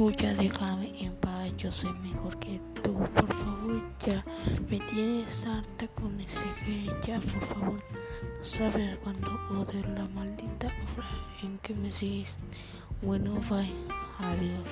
Tú ya déjame en paz, yo soy mejor que tú. Por favor, ya me tienes harta con ese gay. Ya, por favor, no sabes cuándo odio la maldita hora en que me sigues. Bueno, bye. Adiós.